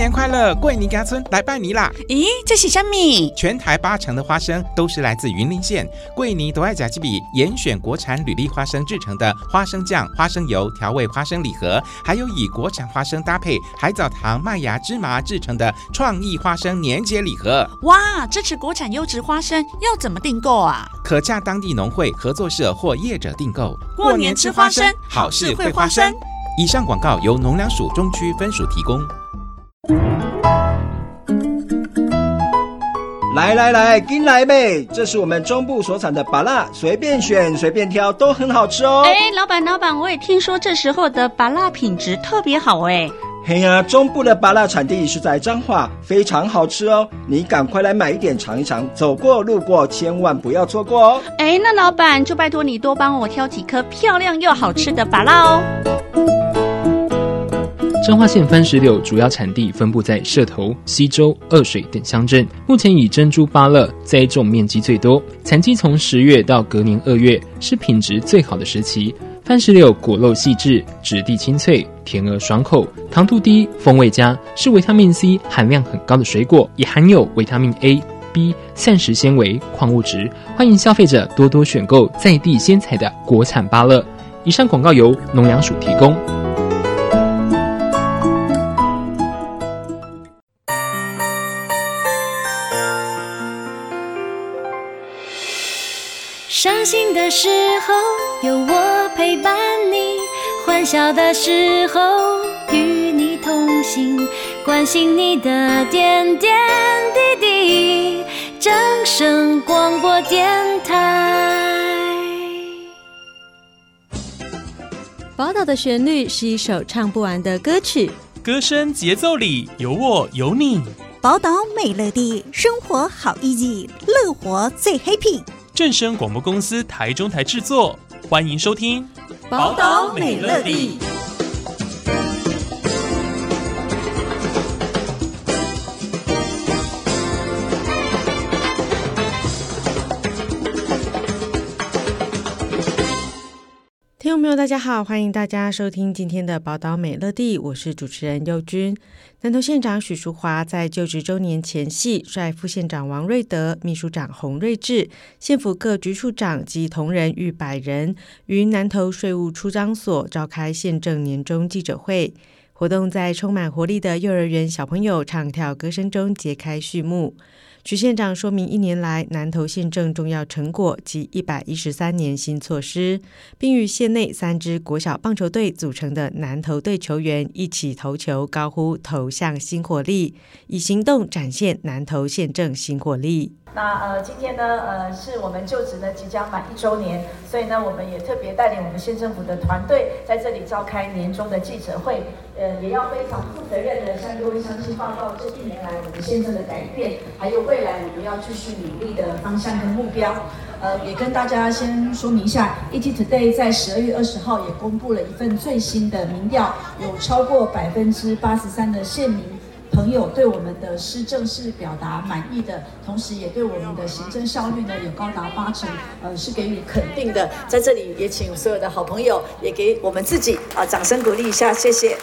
年快乐！桂林家村来拜年啦！咦，这是什么？全台八成的花生都是来自云林县桂林独爱甲基比严选国产履历花生制成的花生酱、花生油调味花生礼盒，还有以国产花生搭配海藻糖、麦芽、芝麻制成的创意花生年节礼盒。哇，支持国产优质花生要怎么订购啊？可洽当地农会合作社或业者订购。过年吃花生，好事会花生。以上广告由农粮署中区分署提供。来来来，跟来呗！这是我们中部所产的芭辣，随便选随便挑，都很好吃哦。哎，老板老板，我也听说这时候的芭辣品质特别好哎。嘿呀，中部的芭辣产地是在彰化，非常好吃哦。你赶快来买一点尝一尝，走过路过千万不要错过哦。哎，那老板就拜托你多帮我挑几颗漂亮又好吃的芭辣哦。彰化县番石榴主要产地分布在社头、溪州、二水等乡镇，目前以珍珠芭乐栽种面积最多，产季从十月到隔年二月是品质最好的时期。番石榴果肉细致，质地清脆，甜而爽口，糖度低，风味佳，是维他命 C 含量很高的水果，也含有维他命 A、B、膳食纤维、矿物质。欢迎消费者多多选购在地鲜采的国产芭乐。以上广告由农粮署提供。心的时候有我陪伴你，欢笑的时候与你同行，关心你的点点滴滴。正声广播电台。宝岛的旋律是一首唱不完的歌曲，歌声节奏里有我有你。宝岛美乐地，生活好 easy，乐活最 happy。正声广播公司台中台制作，欢迎收听《宝岛美乐地》。听众朋友，大家好，欢迎大家收听今天的《宝岛美乐地》，我是主持人佑君。南投县长许淑华在就职周年前夕，率副县长王瑞德、秘书长洪瑞智、县府各局处长及同仁逾百人，于南投税务出张所召开县政年终记者会。活动在充满活力的幼儿园小朋友唱跳歌声中揭开序幕。曲县长说明一年来南投县政重要成果及一百一十三年新措施，并与县内三支国小棒球队组成的南投队球员一起投球，高呼“投向新活力”，以行动展现南投县政新活力。那呃，今天呢，呃，是我们就职呢即将满一周年，所以呢，我们也特别带领我们县政府的团队在这里召开年终的记者会，呃，也要非常负责任的向各位乡亲报告这一年来我们县政的改变，还有未来我们要继续努力的方向跟目标。呃，也跟大家先说明一下，ET Today 在十二月二十号也公布了一份最新的民调，有超过百分之八十三的县民。朋友对我们的施政是表达满意的，同时也对我们的行政效率呢有高达八成，呃，是给予肯定的。在这里也请所有的好朋友也给我们自己啊掌声鼓励一下，谢谢，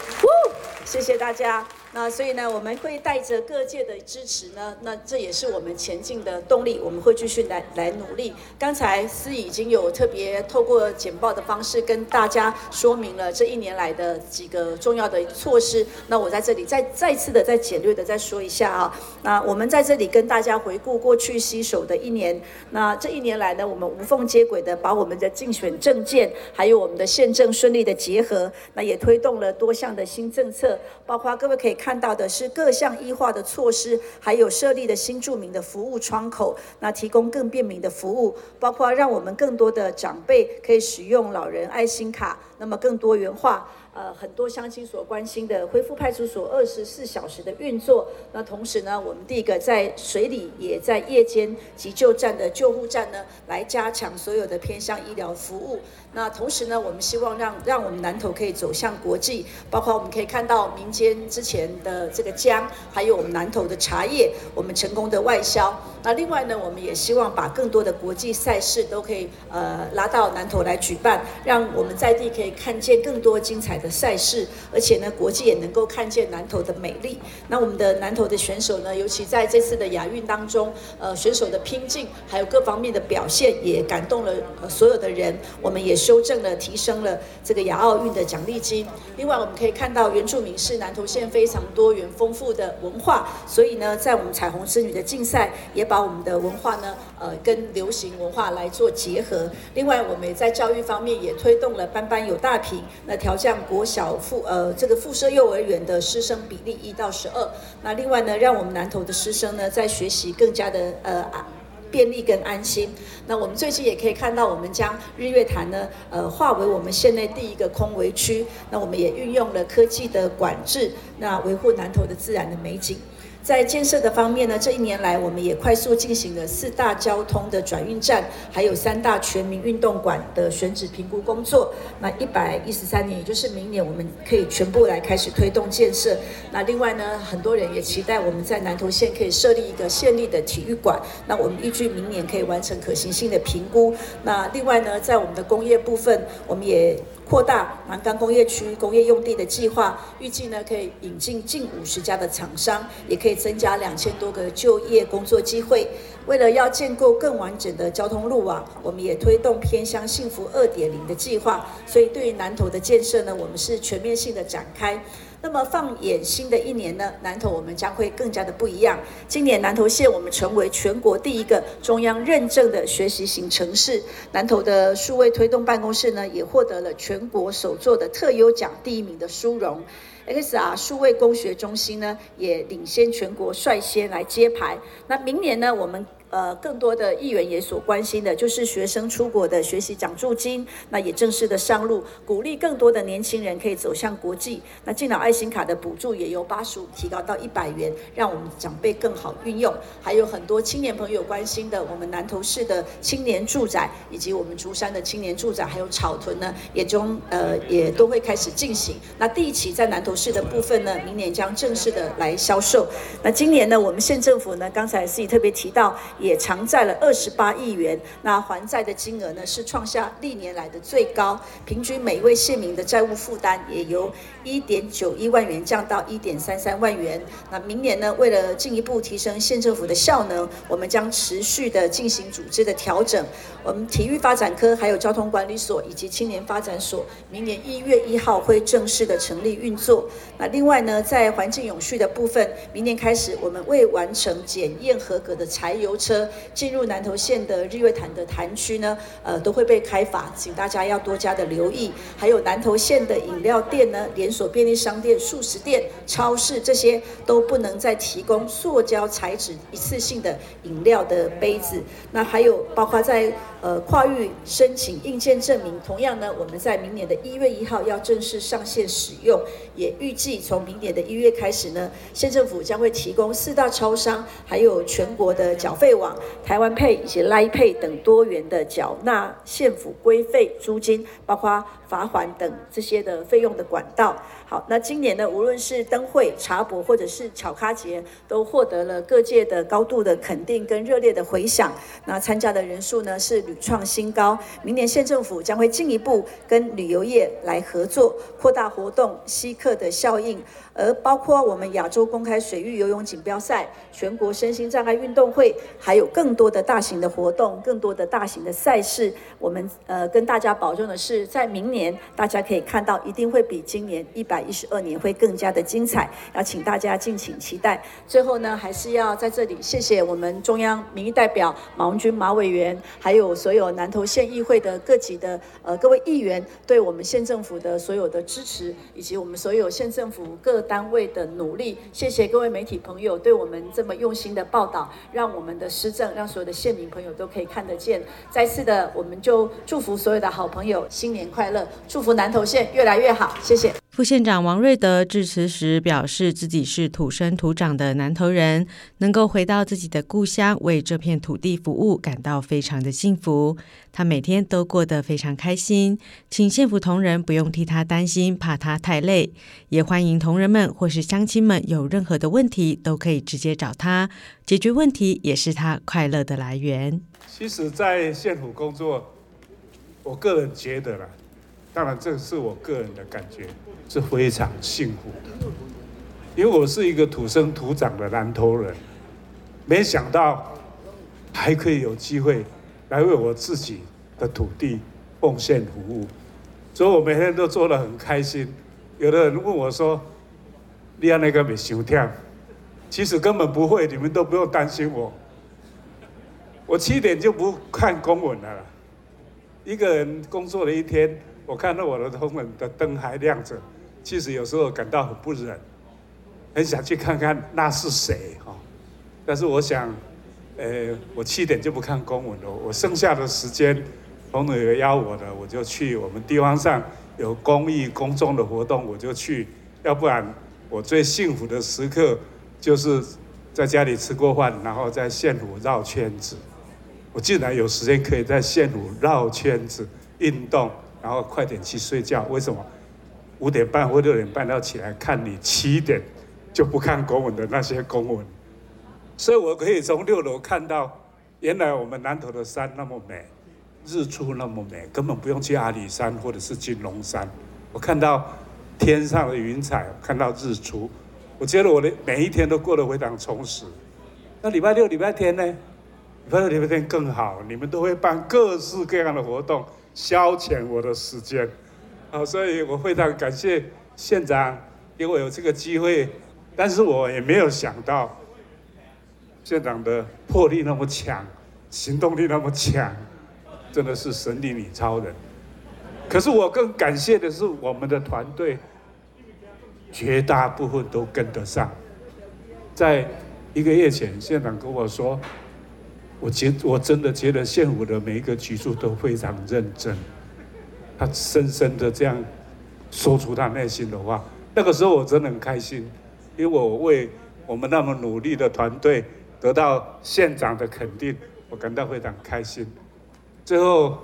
谢谢大家。那所以呢，我们会带着各界的支持呢，那这也是我们前进的动力。我们会继续来来努力。刚才司仪已经有特别透过简报的方式跟大家说明了这一年来的几个重要的措施。那我在这里再再次的再简略的再说一下啊。那我们在这里跟大家回顾过去携手的一年。那这一年来呢，我们无缝接轨的把我们的竞选政见还有我们的宪政顺利的结合，那也推动了多项的新政策，包括各位可以看。到的是各项医化的措施，还有设立的新住民的服务窗口，那提供更便民的服务，包括让我们更多的长辈可以使用老人爱心卡，那么更多元化。呃，很多乡亲所关心的恢复派出所二十四小时的运作。那同时呢，我们第一个在水里，也在夜间急救站的救护站呢，来加强所有的偏向医疗服务。那同时呢，我们希望让让我们南投可以走向国际，包括我们可以看到民间之前的这个姜，还有我们南投的茶叶，我们成功的外销。那另外呢，我们也希望把更多的国际赛事都可以呃拉到南投来举办，让我们在地可以看见更多精彩的。赛事，而且呢，国际也能够看见南投的美丽。那我们的南投的选手呢，尤其在这次的亚运当中，呃，选手的拼劲还有各方面的表现，也感动了所有的人。我们也修正了、提升了这个亚奥运的奖励金。另外，我们可以看到原住民是南投县非常多元丰富的文化，所以呢，在我们彩虹之女的竞赛，也把我们的文化呢，呃，跟流行文化来做结合。另外，我们也在教育方面也推动了班班有大屏，那调降国小附呃这个附设幼儿园的师生比例一到十二。那另外呢，让我们南投的师生呢在学习更加的呃便利跟安心。那我们最近也可以看到，我们将日月潭呢呃划为我们县内第一个空围区。那我们也运用了科技的管制，那维护南投的自然的美景。在建设的方面呢，这一年来我们也快速进行了四大交通的转运站，还有三大全民运动馆的选址评估工作。那一百一十三年，也就是明年，我们可以全部来开始推动建设。那另外呢，很多人也期待我们在南投县可以设立一个县立的体育馆。那我们预计明年可以完成可行性的评估。那另外呢，在我们的工业部分，我们也。扩大南竿工业区工业用地的计划，预计呢可以引进近五十家的厂商，也可以增加两千多个就业工作机会。为了要建构更完整的交通路网，我们也推动偏乡幸福二点零的计划。所以对于南投的建设呢，我们是全面性的展开。那么放眼新的一年呢，南投我们将会更加的不一样。今年南投县我们成为全国第一个中央认证的学习型城市，南投的数位推动办公室呢也获得了全国首座的特优奖第一名的殊荣。XR 数位工学中心呢也领先全国率先来揭牌。那明年呢我们。呃，更多的议员也所关心的就是学生出国的学习奖助金，那也正式的上路，鼓励更多的年轻人可以走向国际。那敬老爱心卡的补助也由八十五提高到一百元，让我们长辈更好运用。还有很多青年朋友关心的，我们南投市的青年住宅，以及我们竹山的青年住宅，还有草屯呢，也中呃也都会开始进行。那第一期在南投市的部分呢，明年将正式的来销售。那今年呢，我们县政府呢，刚才自己特别提到。也偿债了二十八亿元，那还债的金额呢是创下历年来的最高，平均每一位县民的债务负担也由一点九一万元降到一点三三万元。那明年呢，为了进一步提升县政府的效能，我们将持续的进行组织的调整。我们体育发展科、还有交通管理所以及青年发展所，明年一月一号会正式的成立运作。那另外呢，在环境永续的部分，明年开始我们未完成检验合格的柴油车。进入南投县的日月潭的潭区呢，呃，都会被开罚，请大家要多加的留意。还有南投县的饮料店呢，连锁便利商店、素食店、超市这些都不能再提供塑胶材质一次性的饮料的杯子。那还有包括在。呃，跨域申请硬件证明，同样呢，我们在明年的一月一号要正式上线使用，也预计从明年的一月开始呢，县政府将会提供四大超商，还有全国的缴费网、台湾 Pay 以及 Line Pay 等多元的缴纳县府规费租金，包括罚款等这些的费用的管道。好，那今年呢，无论是灯会、茶博或者是巧咖节，都获得了各界的高度的肯定跟热烈的回响。那参加的人数呢是屡创新高。明年县政府将会进一步跟旅游业来合作，扩大活动吸客的效应。而包括我们亚洲公开水域游泳锦标赛、全国身心障碍运动会，还有更多的大型的活动、更多的大型的赛事，我们呃跟大家保证的是，在明年大家可以看到，一定会比今年一百一十二年会更加的精彩，要请大家敬请期待。最后呢，还是要在这里谢谢我们中央民意代表马文君马委员，还有所有南投县议会的各级的呃各位议员，对我们县政府的所有的支持，以及我们所有县政府各。单位的努力，谢谢各位媒体朋友对我们这么用心的报道，让我们的施政，让所有的县民朋友都可以看得见。再次的，我们就祝福所有的好朋友新年快乐，祝福南投县越来越好。谢谢。副县长王瑞德致辞时表示，自己是土生土长的南投人，能够回到自己的故乡，为这片土地服务，感到非常的幸福。他每天都过得非常开心，请县府同仁不用替他担心，怕他太累，也欢迎同仁们或是乡亲们有任何的问题，都可以直接找他，解决问题也是他快乐的来源。其实，在县府工作，我个人觉得啦。当然这是我个人的感觉，是非常幸福的。因为我是一个土生土长的南投人，没想到还可以有机会来为我自己的土地奉献服务，所以我每天都做得很开心。有的人问我说：“你要那个没休跳？”其实根本不会，你们都不用担心我。我七点就不看公文了。一个人工作了一天，我看到我的公文的灯还亮着，其实有时候感到很不忍。很想去看看那是谁哈，但是我想，呃，我七点就不看公文了。我剩下的时间，朋友邀我的，我就去。我们地方上有公益公众的活动，我就去。要不然，我最幸福的时刻就是在家里吃过饭，然后在县府绕圈子。我竟然有时间可以在县府绕圈子运动，然后快点去睡觉。为什么？五点半或六点半要起来看你七点。就不看公文的那些公文，所以我可以从六楼看到，原来我们南投的山那么美，日出那么美，根本不用去阿里山或者是金龙山。我看到天上的云彩，看到日出，我觉得我的每一天都过得非常充实。那礼拜六、礼拜天呢？礼拜六、礼拜天更好，你们都会办各式各样的活动，消遣我的时间。好，所以我非常感谢县长给我有这个机会。但是我也没有想到，县长的魄力那么强，行动力那么强，真的是神力女超人。可是我更感谢的是我们的团队，绝大部分都跟得上。在一个月前，县长跟我说，我觉我真的觉得县府的每一个局处都非常认真。他深深的这样说出他内心的话，那个时候我真的很开心。因为我为我们那么努力的团队得到县长的肯定，我感到非常开心。最后，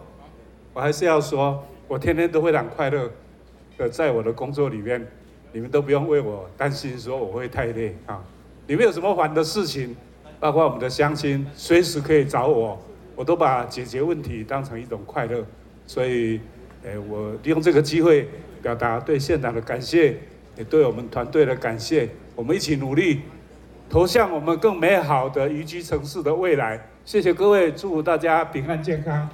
我还是要说，我天天都非常快乐的在我的工作里面，你们都不用为我担心，说我会太累啊。你们有什么烦的事情，包括我们的乡亲，随时可以找我，我都把解决问题当成一种快乐。所以，诶，我利用这个机会表达对县长的感谢，也对我们团队的感谢。我们一起努力，投向我们更美好的宜居城市的未来。谢谢各位，祝福大家平安健康。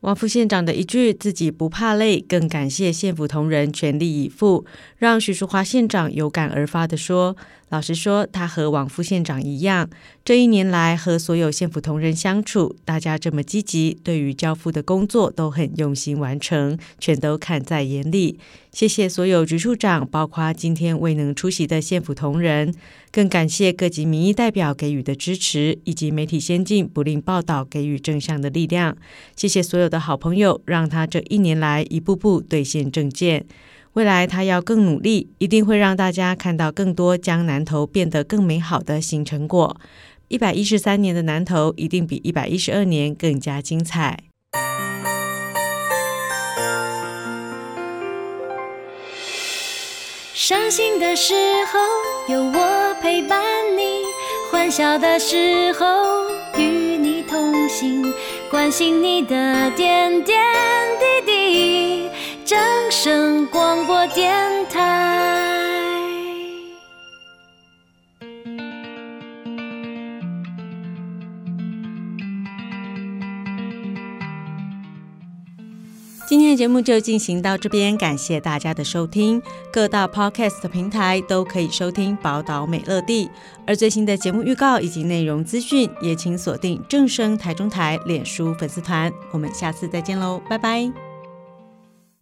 王副县长的一句“自己不怕累”，更感谢县府同仁全力以赴，让许淑华县长有感而发地说：“老实说，他和王副县长一样，这一年来和所有县府同仁相处，大家这么积极，对于交付的工作都很用心完成，全都看在眼里。谢谢所有局处长，包括今天未能出席的县府同仁。”更感谢各级民意代表给予的支持，以及媒体先进不吝报道给予正向的力量。谢谢所有的好朋友，让他这一年来一步步兑现政见。未来他要更努力，一定会让大家看到更多将南投变得更美好的新成果。一百一十三年的南投一定比一百一十二年更加精彩。伤心的时候有我陪伴你，欢笑的时候与你同行，关心你的点点滴滴。正声广播电台。今天的节目就进行到这边，感谢大家的收听。各大 Podcast 平台都可以收听《宝岛美乐地》，而最新的节目预告以及内容资讯，也请锁定正声台中台脸书粉丝团。我们下次再见喽，拜拜。